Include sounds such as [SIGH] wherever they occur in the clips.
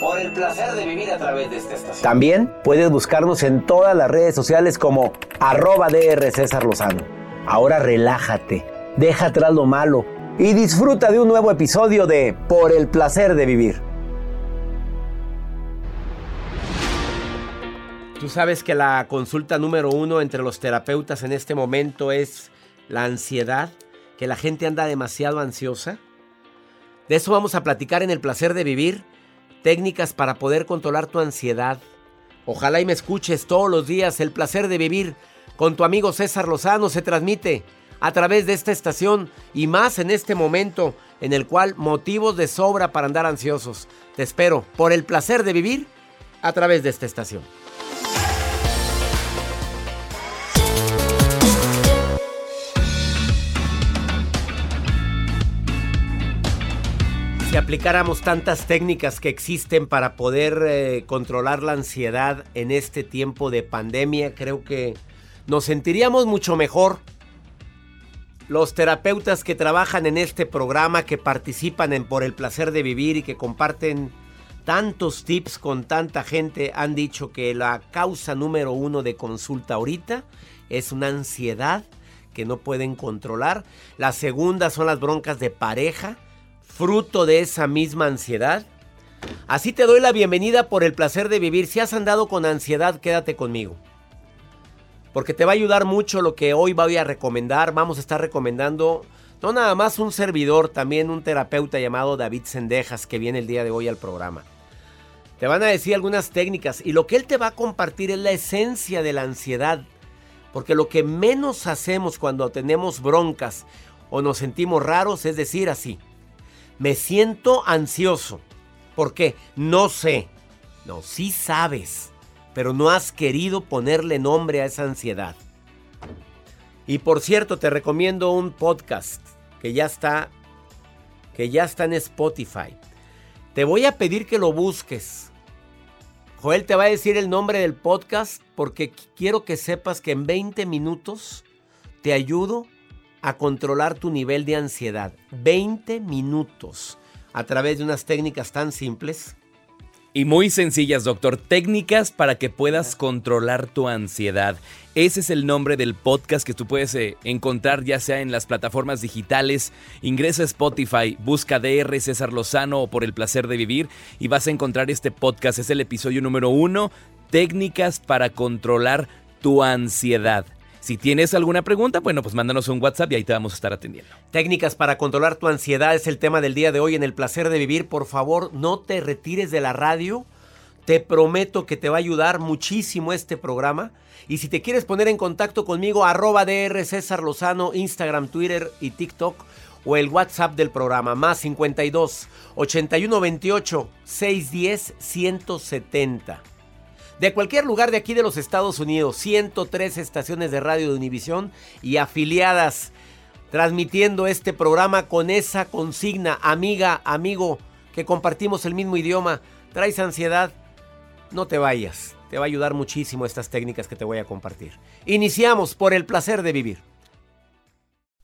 Por el placer de vivir a través de esta estación. También puedes buscarnos en todas las redes sociales como arroba DR César Lozano. Ahora relájate, deja atrás lo malo y disfruta de un nuevo episodio de Por el placer de vivir. Tú sabes que la consulta número uno entre los terapeutas en este momento es la ansiedad, que la gente anda demasiado ansiosa. De eso vamos a platicar en el placer de vivir, técnicas para poder controlar tu ansiedad. Ojalá y me escuches todos los días. El placer de vivir con tu amigo César Lozano se transmite a través de esta estación y más en este momento en el cual motivos de sobra para andar ansiosos. Te espero por el placer de vivir a través de esta estación. Si aplicáramos tantas técnicas que existen para poder eh, controlar la ansiedad en este tiempo de pandemia, creo que nos sentiríamos mucho mejor. Los terapeutas que trabajan en este programa, que participan en Por el Placer de Vivir y que comparten tantos tips con tanta gente, han dicho que la causa número uno de consulta ahorita es una ansiedad que no pueden controlar. La segunda son las broncas de pareja fruto de esa misma ansiedad? Así te doy la bienvenida por el placer de vivir. Si has andado con ansiedad, quédate conmigo. Porque te va a ayudar mucho lo que hoy voy a recomendar. Vamos a estar recomendando no nada más un servidor, también un terapeuta llamado David Sendejas que viene el día de hoy al programa. Te van a decir algunas técnicas y lo que él te va a compartir es la esencia de la ansiedad. Porque lo que menos hacemos cuando tenemos broncas o nos sentimos raros es decir así. Me siento ansioso. ¿Por qué? No sé. No, sí sabes, pero no has querido ponerle nombre a esa ansiedad. Y por cierto, te recomiendo un podcast que ya está que ya está en Spotify. Te voy a pedir que lo busques. Joel te va a decir el nombre del podcast porque quiero que sepas que en 20 minutos te ayudo a controlar tu nivel de ansiedad. 20 minutos a través de unas técnicas tan simples. Y muy sencillas, doctor. Técnicas para que puedas controlar tu ansiedad. Ese es el nombre del podcast que tú puedes eh, encontrar ya sea en las plataformas digitales. Ingresa a Spotify, busca DR César Lozano o por el placer de vivir y vas a encontrar este podcast. Es el episodio número uno. Técnicas para controlar tu ansiedad. Si tienes alguna pregunta, bueno, pues mándanos un WhatsApp y ahí te vamos a estar atendiendo. Técnicas para controlar tu ansiedad es el tema del día de hoy en el placer de vivir. Por favor, no te retires de la radio. Te prometo que te va a ayudar muchísimo este programa. Y si te quieres poner en contacto conmigo, arroba DR César Lozano, Instagram, Twitter y TikTok, o el WhatsApp del programa, más 52 81 28 610 170. De cualquier lugar de aquí de los Estados Unidos, 103 estaciones de radio de Univisión y afiliadas transmitiendo este programa con esa consigna, amiga, amigo, que compartimos el mismo idioma, traes ansiedad, no te vayas, te va a ayudar muchísimo estas técnicas que te voy a compartir. Iniciamos por el placer de vivir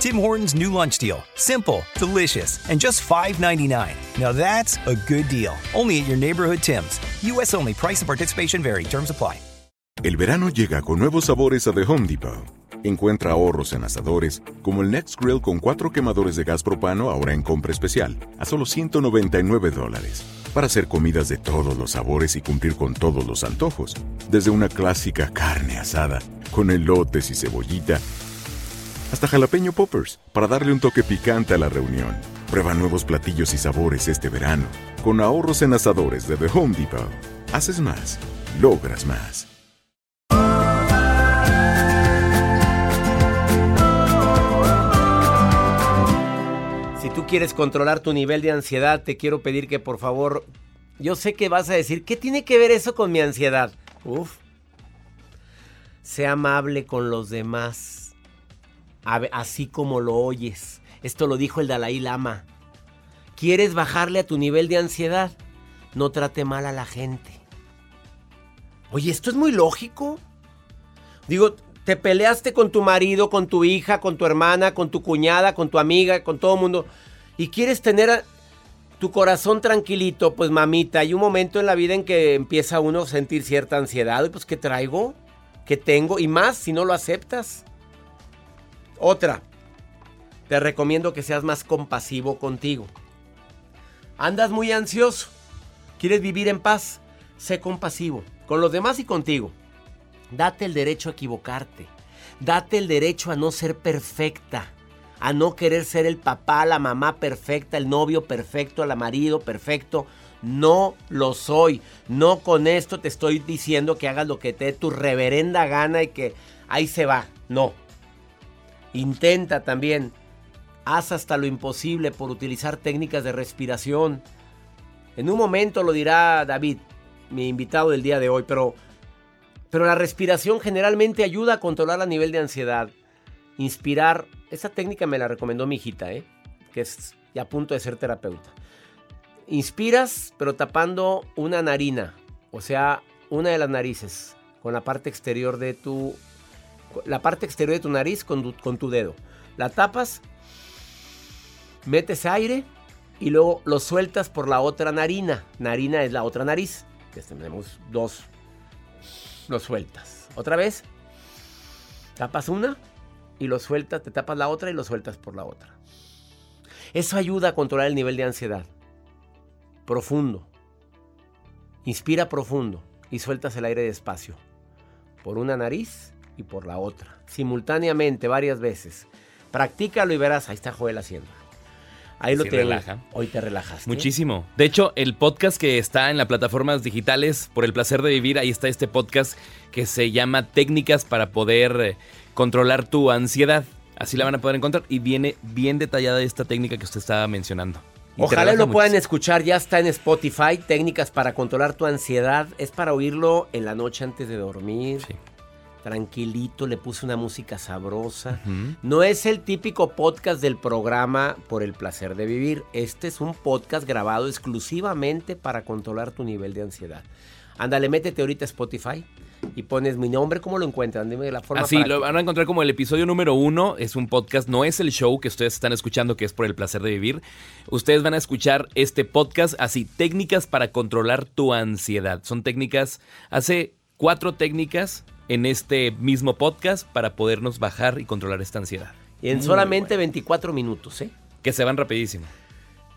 Tim Hortons new lunch deal. Simple, delicious, and just $5.99. Now that's a good deal. Only at your neighborhood Tim's. U.S. only. Price and participation vary. Terms apply. El verano llega con nuevos sabores a The Home Depot. Encuentra ahorros en asadores, como el Next Grill con cuatro quemadores de gas propano ahora en compra especial, a solo 199 dólares. Para hacer comidas de todos los sabores y cumplir con todos los antojos. Desde una clásica carne asada, con elotes y cebollita, hasta jalapeño poppers para darle un toque picante a la reunión. Prueba nuevos platillos y sabores este verano con ahorros en asadores de The Home Depot. Haces más, logras más. Si tú quieres controlar tu nivel de ansiedad, te quiero pedir que por favor, yo sé que vas a decir, ¿qué tiene que ver eso con mi ansiedad? Uf. Sea amable con los demás así como lo oyes. Esto lo dijo el Dalai Lama. ¿Quieres bajarle a tu nivel de ansiedad? No trate mal a la gente. Oye, esto es muy lógico. Digo, te peleaste con tu marido, con tu hija, con tu hermana, con tu cuñada, con tu amiga, con todo el mundo. Y quieres tener tu corazón tranquilito, pues mamita, hay un momento en la vida en que empieza uno a sentir cierta ansiedad. Y pues, ¿qué traigo? ¿Qué tengo? Y más si no lo aceptas. Otra, te recomiendo que seas más compasivo contigo. Andas muy ansioso, quieres vivir en paz, sé compasivo con los demás y contigo. Date el derecho a equivocarte, date el derecho a no ser perfecta, a no querer ser el papá, la mamá perfecta, el novio perfecto, el marido perfecto. No lo soy. No con esto te estoy diciendo que hagas lo que te dé tu reverenda gana y que ahí se va. No. Intenta también, haz hasta lo imposible por utilizar técnicas de respiración. En un momento lo dirá David, mi invitado del día de hoy, pero, pero la respiración generalmente ayuda a controlar el nivel de ansiedad. Inspirar, esa técnica me la recomendó mi hijita, ¿eh? que es ya a punto de ser terapeuta. Inspiras, pero tapando una narina, o sea, una de las narices, con la parte exterior de tu la parte exterior de tu nariz con tu, dedo. La tapas, metes aire y luego lo sueltas por la otra narina. Narina es la otra nariz. Que tenemos dos. Lo sueltas. Otra vez. Tapas una y lo sueltas. Te tapas la otra y lo sueltas por la otra. Eso ayuda a controlar el nivel de ansiedad. Profundo. Inspira profundo y sueltas el aire despacio. Por una nariz y por la otra, simultáneamente varias veces. Practícalo y verás. Ahí está Joel haciendo. Ahí lo Sí, relaja. Hoy te relajas. Muchísimo. De hecho, el podcast que está en las plataformas digitales, por el placer de vivir, ahí está este podcast que se llama Técnicas para poder eh, controlar tu ansiedad. Así la van a poder encontrar y viene bien detallada esta técnica que usted estaba mencionando. Y Ojalá lo puedan escuchar, ya está en Spotify, técnicas para controlar tu ansiedad. Es para oírlo en la noche antes de dormir. Sí. Tranquilito, le puse una música sabrosa. No es el típico podcast del programa por el placer de vivir. Este es un podcast grabado exclusivamente para controlar tu nivel de ansiedad. Ándale, métete ahorita a Spotify y pones mi nombre. ¿Cómo lo encuentran? Dime la forma Así, lo van a encontrar como el episodio número uno. Es un podcast, no es el show que ustedes están escuchando, que es por el placer de vivir. Ustedes van a escuchar este podcast así, técnicas para controlar tu ansiedad. Son técnicas, hace cuatro técnicas en este mismo podcast para podernos bajar y controlar esta ansiedad. Y en Muy solamente bueno. 24 minutos, ¿eh? Que se van rapidísimo.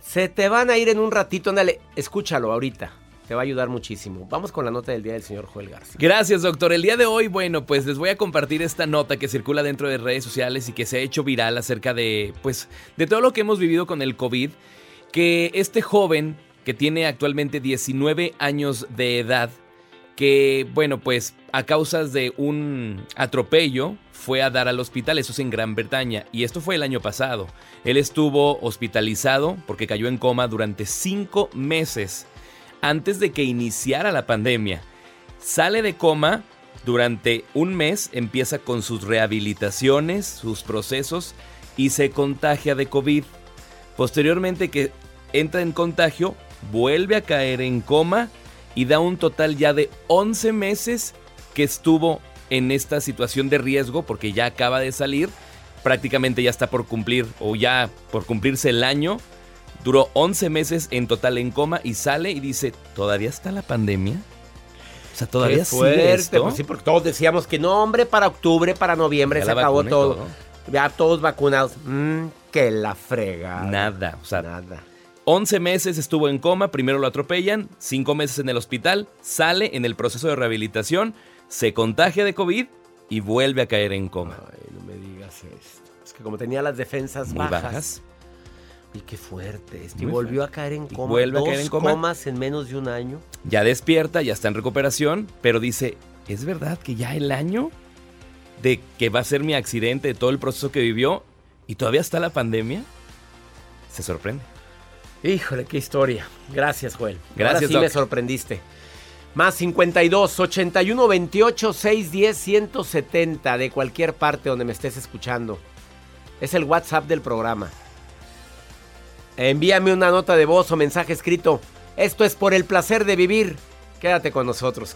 Se te van a ir en un ratito, ándale, escúchalo ahorita. Te va a ayudar muchísimo. Vamos con la nota del día del señor Joel García. Gracias, doctor. El día de hoy, bueno, pues les voy a compartir esta nota que circula dentro de redes sociales y que se ha hecho viral acerca de, pues, de todo lo que hemos vivido con el COVID. Que este joven, que tiene actualmente 19 años de edad, que, bueno, pues, a causas de un atropello, fue a dar al hospital, eso es en Gran Bretaña, y esto fue el año pasado. Él estuvo hospitalizado porque cayó en coma durante cinco meses antes de que iniciara la pandemia. Sale de coma durante un mes, empieza con sus rehabilitaciones, sus procesos y se contagia de COVID. Posteriormente que entra en contagio, vuelve a caer en coma y da un total ya de 11 meses que estuvo en esta situación de riesgo porque ya acaba de salir, prácticamente ya está por cumplir o ya por cumplirse el año. Duró 11 meses en total en coma y sale y dice, ¿todavía está la pandemia? O sea, todavía Qué fuerte, esto? pues sí, porque todos decíamos que no, hombre, para octubre, para noviembre Ya se acabó vacuna todo. todo. Ya todos vacunados. Mmm, que la frega. Nada, o sea, Nada. 11 meses estuvo en coma, primero lo atropellan, 5 meses en el hospital, sale en el proceso de rehabilitación, se contagia de COVID y vuelve a caer en coma. Ay, no me digas esto. Es que como tenía las defensas Muy bajas. bajas. Y qué fuerte. Este, y volvió fuerte. a caer en Y coma. vuelve a caer en coma. comas en menos de un año. Ya despierta, ya está en recuperación, pero dice, ¿es verdad que ya el año de que va a ser mi accidente, de todo el proceso que vivió, y todavía está la pandemia? Se sorprende. Híjole, qué historia. Gracias, Joel. Gracias, Ahora sí Doc. me sorprendiste. Más 52 81 28 610 170 de cualquier parte donde me estés escuchando. Es el WhatsApp del programa. Envíame una nota de voz o mensaje escrito. Esto es por el placer de vivir. Quédate con nosotros.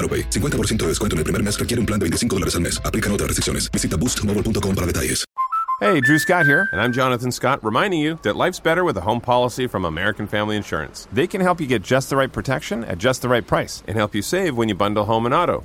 AroPay. 50% de descuento en el primer mes requiere un plan de 25 dólares al mes. Aplican otras restricciones. Visita boostmobile.com para detalles. Hey, Drew Scott here, and I'm Jonathan Scott, reminding you that life's better with a home policy from American Family Insurance. They can help you get just the right protection at just the right price and help you save when you bundle home and auto.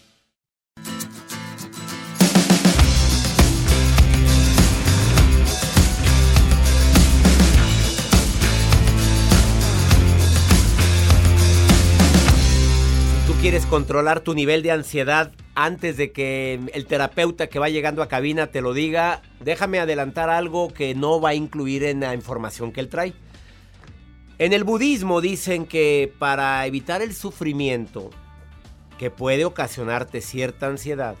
Quieres controlar tu nivel de ansiedad antes de que el terapeuta que va llegando a cabina te lo diga, déjame adelantar algo que no va a incluir en la información que él trae. En el budismo dicen que para evitar el sufrimiento que puede ocasionarte cierta ansiedad,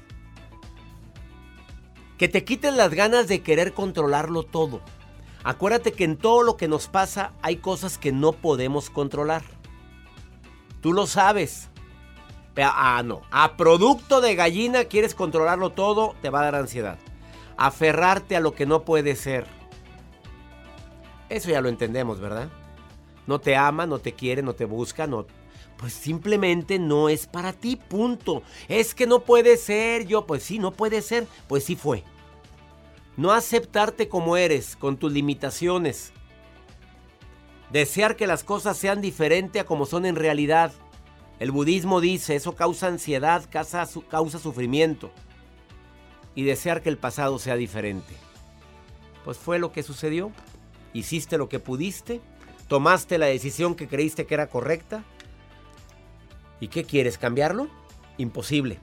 que te quiten las ganas de querer controlarlo todo. Acuérdate que en todo lo que nos pasa hay cosas que no podemos controlar. Tú lo sabes. Ah, no. A producto de gallina quieres controlarlo todo, te va a dar ansiedad. Aferrarte a lo que no puede ser. Eso ya lo entendemos, ¿verdad? No te ama, no te quiere, no te busca, no. Pues simplemente no es para ti, punto. Es que no puede ser yo. Pues sí, no puede ser. Pues sí fue. No aceptarte como eres, con tus limitaciones. Desear que las cosas sean diferentes a como son en realidad. El budismo dice, eso causa ansiedad, causa, causa sufrimiento. Y desear que el pasado sea diferente. Pues fue lo que sucedió. Hiciste lo que pudiste. Tomaste la decisión que creíste que era correcta. ¿Y qué quieres? ¿Cambiarlo? Imposible.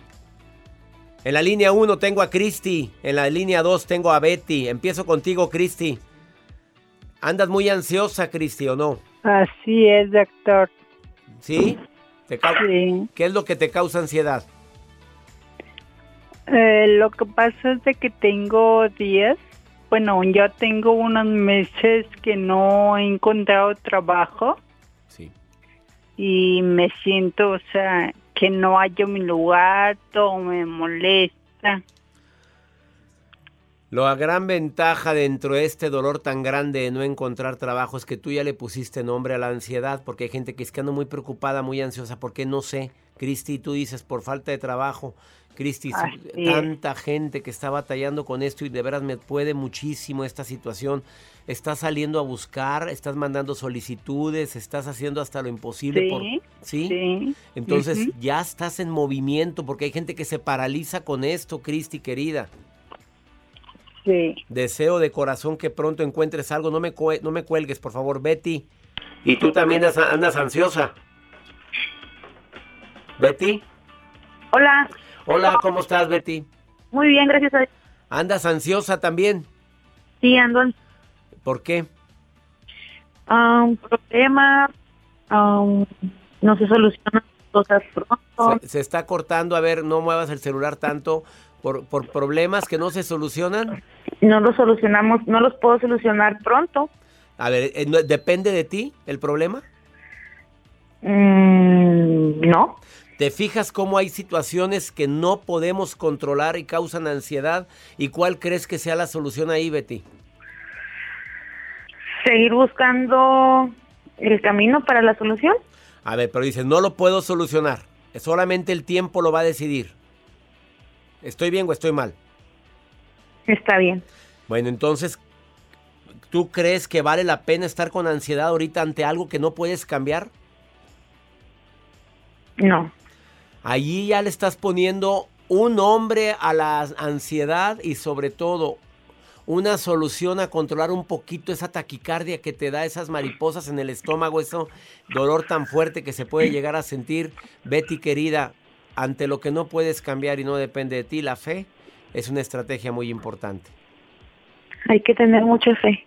En la línea 1 tengo a Cristi. En la línea 2 tengo a Betty. Empiezo contigo, Cristi. ¿Andas muy ansiosa, Cristi, o no? Así es, doctor. ¿Sí? ¿Qué es lo que te causa ansiedad? Eh, lo que pasa es de que tengo días, bueno, yo tengo unos meses que no he encontrado trabajo. Sí. Y me siento, o sea, que no hallo mi lugar, todo me molesta. La gran ventaja dentro de este dolor tan grande de no encontrar trabajo es que tú ya le pusiste nombre a la ansiedad, porque hay gente que es que anda muy preocupada, muy ansiosa, porque no sé. Cristi, tú dices por falta de trabajo. Cristi, tanta gente que está batallando con esto y de veras me puede muchísimo esta situación. Estás saliendo a buscar, estás mandando solicitudes, estás haciendo hasta lo imposible. Sí, por, ¿sí? Entonces ya estás en movimiento porque hay gente que se paraliza con esto, Cristi, querida. Deseo de corazón que pronto encuentres algo. No me, no me cuelgues, por favor, Betty. Y tú también andas, ansiosa. Betty. Hola. Hola, ¿cómo estás, Betty? Muy bien, gracias a Dios. ¿Andas ansiosa también? Sí, ando. ¿Por qué? Un problema, no se solucionan cosas pronto. Se, se, está cortando, a ver, no muevas el celular tanto por, por problemas que no se solucionan? No los solucionamos, no los puedo solucionar pronto. A ver, eh, ¿depende de ti el problema? Mm, no. ¿Te fijas cómo hay situaciones que no podemos controlar y causan ansiedad? ¿Y cuál crees que sea la solución ahí, Betty? Seguir buscando el camino para la solución. A ver, pero dices, no lo puedo solucionar. Solamente el tiempo lo va a decidir. ¿Estoy bien o estoy mal? Está bien. Bueno, entonces, ¿tú crees que vale la pena estar con ansiedad ahorita ante algo que no puedes cambiar? No. Allí ya le estás poniendo un nombre a la ansiedad y sobre todo una solución a controlar un poquito esa taquicardia que te da esas mariposas en el estómago, ese dolor tan fuerte que se puede llegar a sentir. Betty querida, ante lo que no puedes cambiar y no depende de ti, la fe es una estrategia muy importante. Hay que tener mucha fe.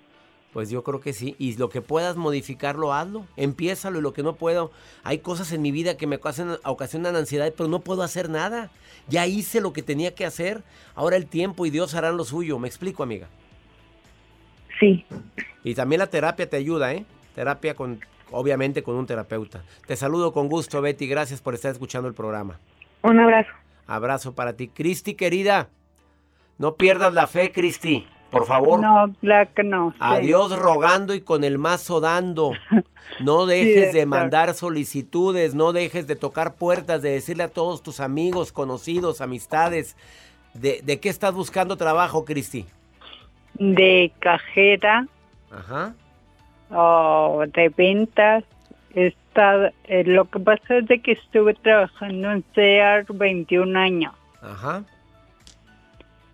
Pues yo creo que sí. Y lo que puedas modificarlo, hazlo. Empiézalo y lo que no puedo. Hay cosas en mi vida que me ocasionan ansiedad, pero no puedo hacer nada. Ya hice lo que tenía que hacer. Ahora el tiempo y Dios harán lo suyo. ¿Me explico, amiga? Sí. Y también la terapia te ayuda, ¿eh? Terapia con, obviamente con un terapeuta. Te saludo con gusto, Betty. Gracias por estar escuchando el programa. Un abrazo. Abrazo para ti. Cristi, querida. No pierdas la fe, Cristi. Por favor. No, claro que no. sí. A Dios rogando y con el mazo dando. No [LAUGHS] dejes de mandar solicitudes, no dejes de tocar puertas, de decirle a todos tus amigos, conocidos, amistades. ¿De, de qué estás buscando trabajo, Cristi? De cajera Ajá. o de ventas. Está, eh, lo que pasa es de que estuve trabajando en SEAR 21 años Ajá.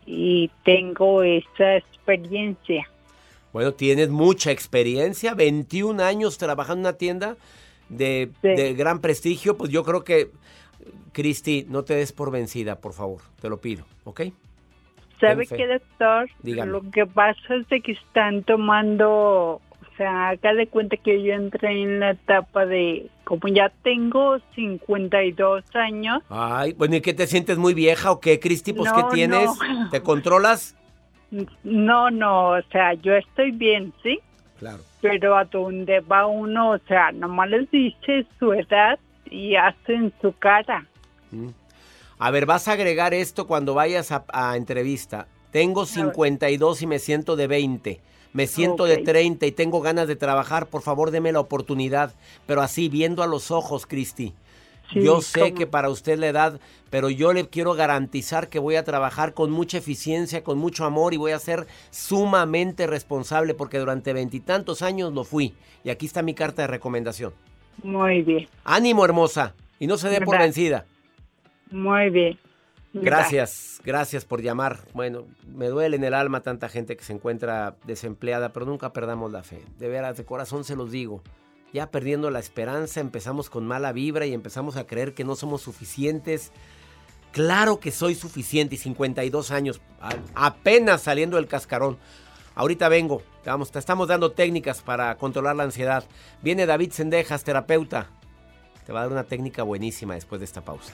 y tengo esa experiencia. Bueno, tienes mucha experiencia, 21 años trabajando en una tienda de, Sí. de gran prestigio. Pues yo creo que, Cristi, no te des por vencida, por favor. Te lo pido, ¿ok? ¿Sabe qué, doctor? Dígame. Lo que pasa es de que están tomando, sea, haga de cuenta que yo entré en la etapa de, como ya tengo 52 años, Ay, bueno, ¿y qué te sientes muy vieja o qué, Cristi? Pues, ¿qué No, tienes? no. [LAUGHS] ¿Te controlas? no, no, o sea, yo estoy bien, ¿sí? Claro. Pero a donde va uno, o sea, nomás les dice su edad y hacen su cara. Mm. A ver, vas a agregar esto cuando vayas a, a entrevista. Tengo 52 y me siento de 20. Me siento de Ok. 30 y tengo ganas de trabajar. Por favor, deme la oportunidad. Pero así, viendo a los ojos, Cristi. Sí, yo sé cómo- que para usted la edad, pero yo le quiero garantizar que voy a trabajar con mucha eficiencia, con mucho amor y voy a ser sumamente responsable porque durante veintitantos años lo fui. Y aquí está mi carta de recomendación. Muy bien, Ánimo, hermosa. Y no se dé por vencida. muy bien. Gracias, gracias por llamar. Bueno, me duele en el alma tanta gente que se encuentra desempleada, pero nunca perdamos la fe. De veras, de corazón se los digo. Ya perdiendo la esperanza, empezamos con mala vibra y empezamos a creer que no somos suficientes. Claro que soy suficiente y 52 años, apenas saliendo del cascarón. Ahorita vengo, vamos, te estamos dando técnicas para controlar la ansiedad. Viene David Sendejas, terapeuta. Te va a dar una técnica buenísima después de esta pausa.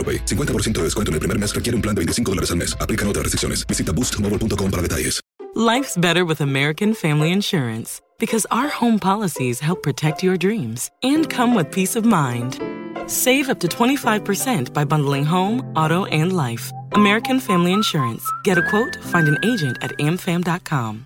AroPay. 50% de descuento en el primer mes requiere un plan de 25 dólares al mes. Aplican otras restricciones. Visita boostmobile.com para detalles. Life's better with American Family Insurance because our home policies help protect your dreams and come with peace of mind. Save up to 25% by bundling home, auto, and life. American Family Insurance. Get a quote, find an agent at amfam.com.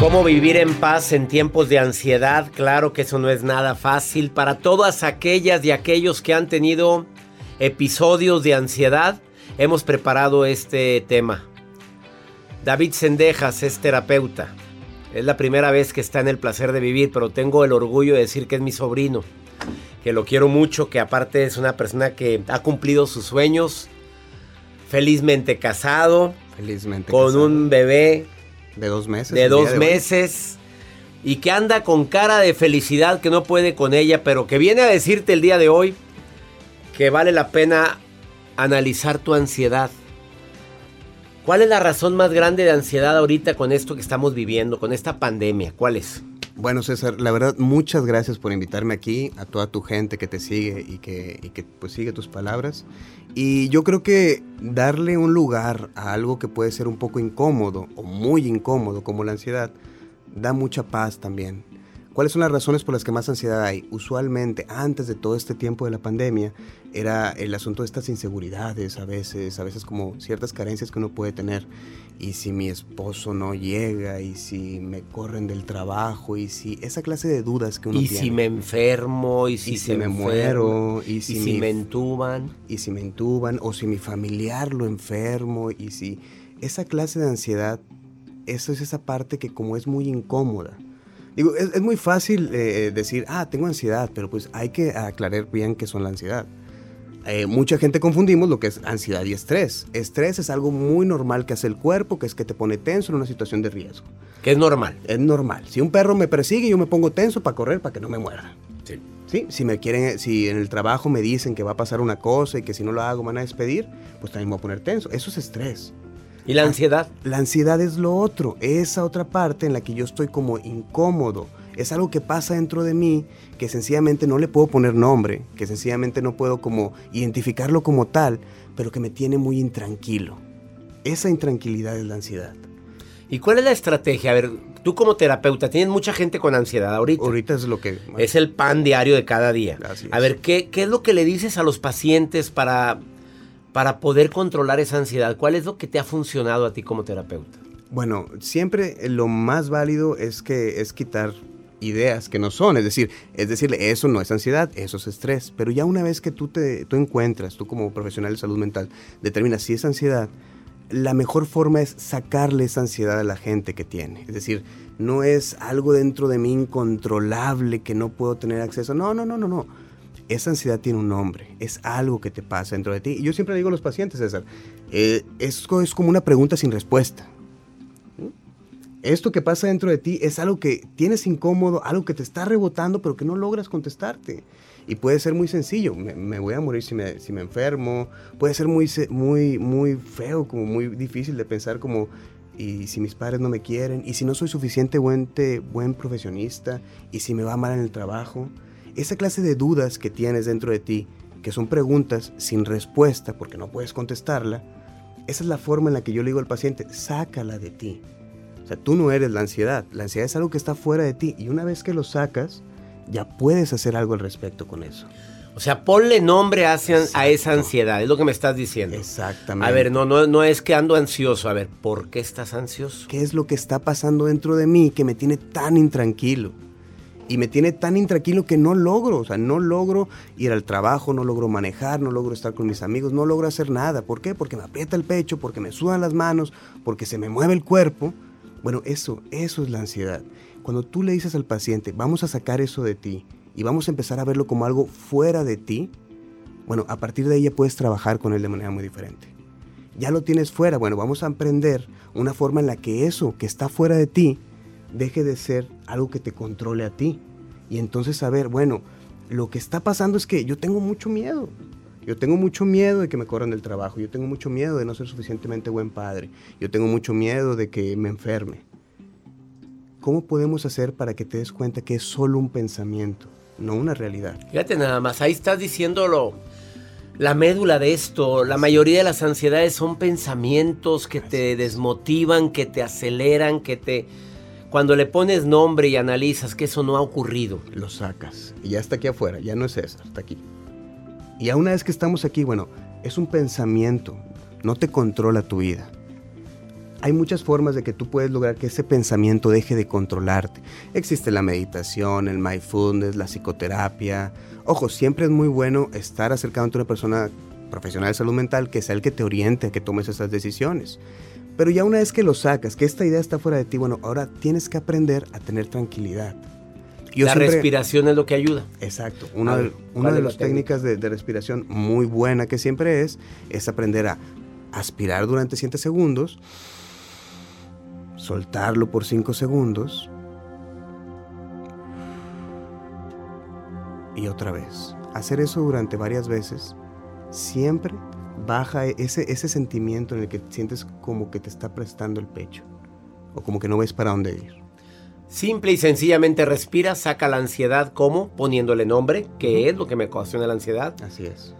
¿Cómo vivir en paz en tiempos de ansiedad? Claro que eso no es nada fácil. Para todas aquellas y aquellos que han tenido episodios de ansiedad, hemos preparado este tema. David Sendejas es terapeuta. Es la primera vez que está en el placer de vivir, pero tengo el orgullo de decir que es mi sobrino, que lo quiero mucho, que aparte es una persona que ha cumplido sus sueños, felizmente casado, Felizmente. con casado. un bebé De dos meses. de dos hoy. meses. y que anda con cara de felicidad que no puede con ella, pero que viene a decirte el día de hoy que vale la pena analizar tu ansiedad. ¿Cuál es la razón más grande de ansiedad ahorita con esto que estamos viviendo, con esta pandemia? ¿Cuál es? Bueno, César, la verdad, muchas gracias por invitarme aquí, a toda tu gente que te sigue y que, y que pues sigue tus palabras. Y yo creo que darle un lugar a algo que puede ser un poco incómodo o muy incómodo, como la ansiedad, da mucha paz también. ¿Cuáles son las razones por las que más ansiedad hay? Usualmente, antes de todo este tiempo de la pandemia, era el asunto de estas inseguridades a veces, a veces como ciertas carencias que uno puede tener. Y si mi esposo no llega, y si me corren del trabajo, y si esa clase de dudas que uno y tiene. si me enfermo, y si, y se si me enferma, muero, y si, y si mi- me entuban. y si me intuban, o si mi familiar lo enfermo, y si esa clase de ansiedad, eso es esa parte que como es muy incómoda. Digo, es, es muy fácil eh, decir, ah, tengo ansiedad, pero pues hay que aclarar bien qué son la ansiedad. Eh, mucha gente confundimos lo que es ansiedad y estrés. Estrés es algo muy normal que hace el cuerpo, que es que te pone tenso en una situación de riesgo. Que es normal. Es normal. Si un perro me persigue, yo me pongo tenso para correr, para que no me muerda. Sí, si me quieren, si en el trabajo me dicen que va a pasar una cosa y que si no lo hago me van a despedir, pues también me voy a poner tenso. Eso es estrés. ¿Y la ansiedad? La ansiedad es lo otro, esa otra parte en la que yo estoy como incómodo. Es algo que pasa dentro de mí que sencillamente no le puedo poner nombre, que sencillamente no puedo como identificarlo como tal, pero que me tiene muy intranquilo. Esa intranquilidad es la ansiedad. ¿Y cuál es la estrategia? A ver, tú como terapeuta, tienes mucha gente con ansiedad ahorita. Ahorita es lo que... Es el pan diario de cada día. Así A ver, ¿qué, ¿qué es lo que le dices a los pacientes para, para poder controlar esa ansiedad? ¿Cuál es lo que te ha funcionado a ti como terapeuta? Bueno, siempre lo más válido es que es quitar ideas que no son, es decir, es decirle, eso no es ansiedad, eso es estrés, pero ya una vez que tú te tú encuentras, tú como profesional de salud mental, determinas si es ansiedad, la mejor forma es sacarle esa ansiedad a la gente que tiene, es decir, no es algo dentro de mí incontrolable que no puedo tener acceso, no, no, no, no, no. Esa ansiedad tiene un nombre, es algo que te pasa dentro de ti. Y yo siempre digo a los pacientes, César, eh, esto es como una pregunta sin respuesta esto que pasa dentro de ti es algo que tienes incómodo, algo que te está rebotando, pero que no logras contestarte. Y puede ser muy sencillo, me, voy a morir si me, si me enfermo, puede ser muy, muy, muy feo, como muy difícil de pensar como, y si mis padres no me quieren, y si no soy suficiente buen, buen profesionista, y si me va mal en el trabajo. Esa clase de dudas que tienes dentro de ti, que son preguntas sin respuesta porque no puedes contestarla, esa es la forma en la que yo le digo al paciente, sácala de ti. O sea, tú no eres la ansiedad. La ansiedad es algo que está fuera de ti. Y una vez que lo sacas, ya puedes hacer algo al respecto con eso. O sea, ponle nombre a, esa- a esa ansiedad, es lo que me estás diciendo. Exactamente. A ver, no, no, no es que ando ansioso. A ver, ¿por qué estás ansioso? ¿Qué es lo que está pasando dentro de mí que me tiene tan intranquilo? Y me tiene tan intranquilo que no logro, o sea, no logro ir al trabajo, no logro manejar, no logro estar con mis amigos, no logro hacer nada. ¿Por qué? Porque me aprieta el pecho, porque me sudan las manos, porque se me mueve el cuerpo. Bueno, eso, eso es la ansiedad. Cuando tú le dices al paciente, vamos a sacar eso de ti y vamos a empezar a verlo como algo fuera de ti, bueno, a partir de ahí ya puedes trabajar con él de manera muy diferente. Ya lo tienes fuera, bueno, vamos a aprender una forma en la que eso que está fuera de ti deje de ser algo que te controle a ti. Y entonces saber, bueno, lo que está pasando es que yo tengo mucho miedo. Yo tengo mucho miedo de que me corran del trabajo. Yo tengo mucho miedo de no ser suficientemente buen padre. Yo tengo mucho miedo de que me enferme. ¿Cómo podemos hacer para que te des cuenta que es solo un pensamiento, no una realidad? Fíjate nada más, ahí estás diciéndolo. La médula de esto, la mayoría de las ansiedades son pensamientos que te desmotivan, que te aceleran, que te... Cuando le pones nombre y analizas que eso no ha ocurrido. Lo sacas y ya está aquí afuera, ya no es César, está aquí. Y a una vez que estamos aquí, bueno, es un pensamiento, no te controla tu vida. Hay muchas formas de que tú puedes lograr que ese pensamiento deje de controlarte. Existe la meditación, el mindfulness, la psicoterapia. Ojo, siempre es muy bueno estar acercado a una persona profesional de salud mental que sea el que te oriente a que tomes esas decisiones. Pero ya una vez que lo sacas, que esta idea está fuera de ti, bueno, ahora tienes que aprender a tener tranquilidad. Yo la respiración es lo que ayuda. Exacto. Una, de las técnicas de, de, respiración muy buena que siempre es, es aprender a aspirar durante 7 segundos, soltarlo por 5 segundos y otra vez. Hacer eso durante varias veces, siempre baja ese, ese sentimiento en el que sientes como que te está prestando el pecho o como que no ves para dónde ir. Simple y sencillamente respira, saca la ansiedad como poniéndole nombre, que es lo que me ocasiona la ansiedad. Así es.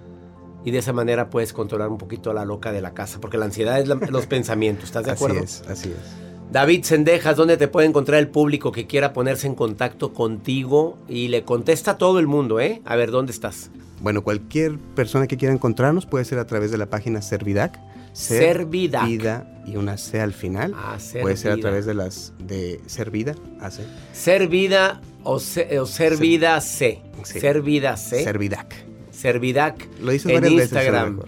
Y de esa manera puedes controlar un poquito a la loca de la casa, porque la ansiedad es [LAUGHS] los pensamientos, ¿estás de acuerdo? Así es, así es. David Sendejas, ¿dónde te puede encontrar el público que quiera ponerse en contacto contigo? Y le contesta a todo el mundo, ¿eh? A ver, ¿dónde estás? Bueno, cualquier persona que quiera encontrarnos puede ser a través de la página Servidac. Servidac. Vida y una C al final. Ah, Puede ser a Servida. través de las de Servida. AC. Servida o, se- o Servida C. Sí. Servida C. Servidac. Servidac. Lo dices en varias veces, a lo Instagram.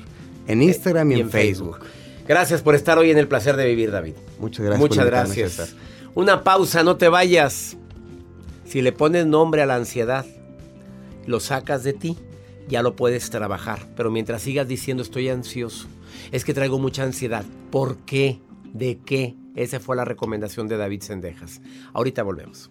En Instagram y, y en en Facebook. Gracias por estar hoy en el placer de vivir, David. Muchas gracias. Muchas gracias. Una pausa, no te vayas. Si le pones nombre a la ansiedad, lo sacas de ti, ya lo puedes trabajar. Pero mientras sigas diciendo estoy ansioso, es que traigo mucha ansiedad. ¿Por qué? ¿De qué? Esa fue la recomendación de David Sendejas. Ahorita volvemos.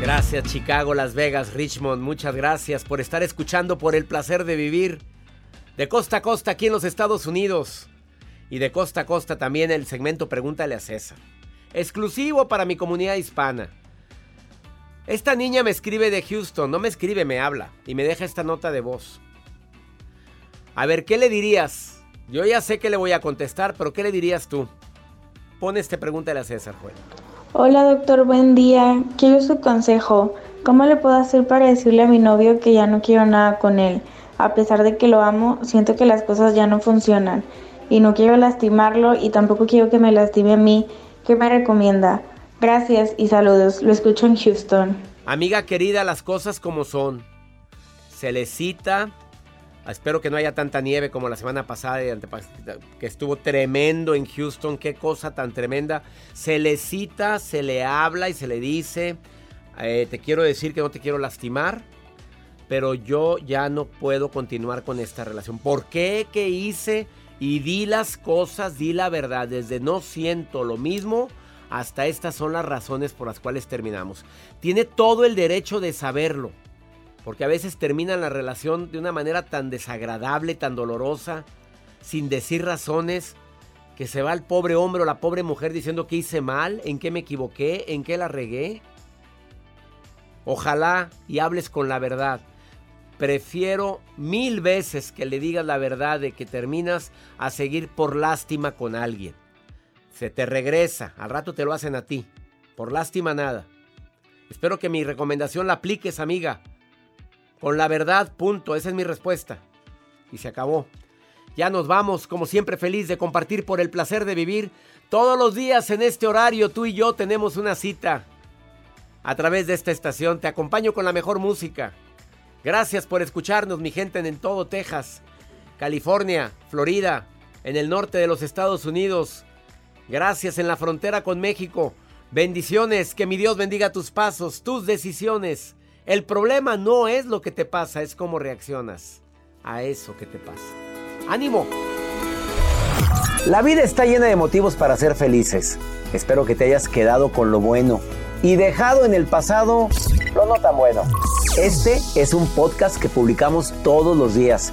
Gracias Chicago, Las Vegas, Richmond. Muchas gracias por estar escuchando por el placer de vivir. De costa a costa aquí en los Estados Unidos. Y de costa a costa también el segmento Pregúntale a César. Exclusivo para mi comunidad hispana. Esta niña me escribe de Houston. No me escribe, me habla. Y me deja esta nota de voz. A ver, ¿qué le dirías? Yo ya sé que le voy a contestar, pero ¿qué le dirías tú? Pon este Pregúntale a César, Joel. Hola doctor, buen día. Quiero su consejo. ¿Cómo le puedo hacer para decirle a mi novio que ya no quiero nada con él? A pesar de que lo amo, siento que las cosas ya no funcionan. Y no quiero lastimarlo y tampoco quiero que me lastime a mí. ¿Qué me recomienda? Gracias y saludos. Lo escucho en Houston. Amiga querida, las cosas como son. Se le cita. Espero que no haya tanta nieve como la semana pasada, que estuvo tremendo en Houston. Qué cosa tan tremenda. Se le cita, se le habla y se le dice, eh, te quiero decir que no te quiero lastimar, pero yo ya no puedo continuar con esta relación. ¿Por qué? ¿Qué hice? Y di las cosas, di la verdad. Desde no siento lo mismo hasta estas son las razones por las cuales terminamos. Tiene todo el derecho de saberlo. Porque a veces terminan la relación de una manera tan desagradable, tan dolorosa, sin decir razones, que se va el pobre hombre o la pobre mujer diciendo que hice mal, en qué me equivoqué, en qué la regué. Ojalá y hables con la verdad. Prefiero mil veces que le digas la verdad de que terminas a seguir por lástima con alguien. Se te regresa, al rato te lo hacen a ti. Por lástima nada. Espero que mi recomendación la apliques, amiga. Con la verdad, punto. Esa es mi respuesta. Y se acabó. Ya nos vamos, como siempre feliz de compartir por el placer de vivir. Todos los días en este horario tú y yo tenemos una cita. A través de esta estación te acompaño con la mejor música. Gracias por escucharnos, mi gente en todo Texas, California, Florida, en el norte de los Estados Unidos. Gracias en la frontera con México. Bendiciones, que mi Dios bendiga tus pasos, tus decisiones. El problema no es lo que te pasa, es cómo reaccionas a eso que te pasa. ¡Ánimo! La vida está llena de motivos para ser felices. Espero que te hayas quedado con lo bueno y dejado en el pasado lo no tan bueno. Este es un podcast que publicamos todos los días,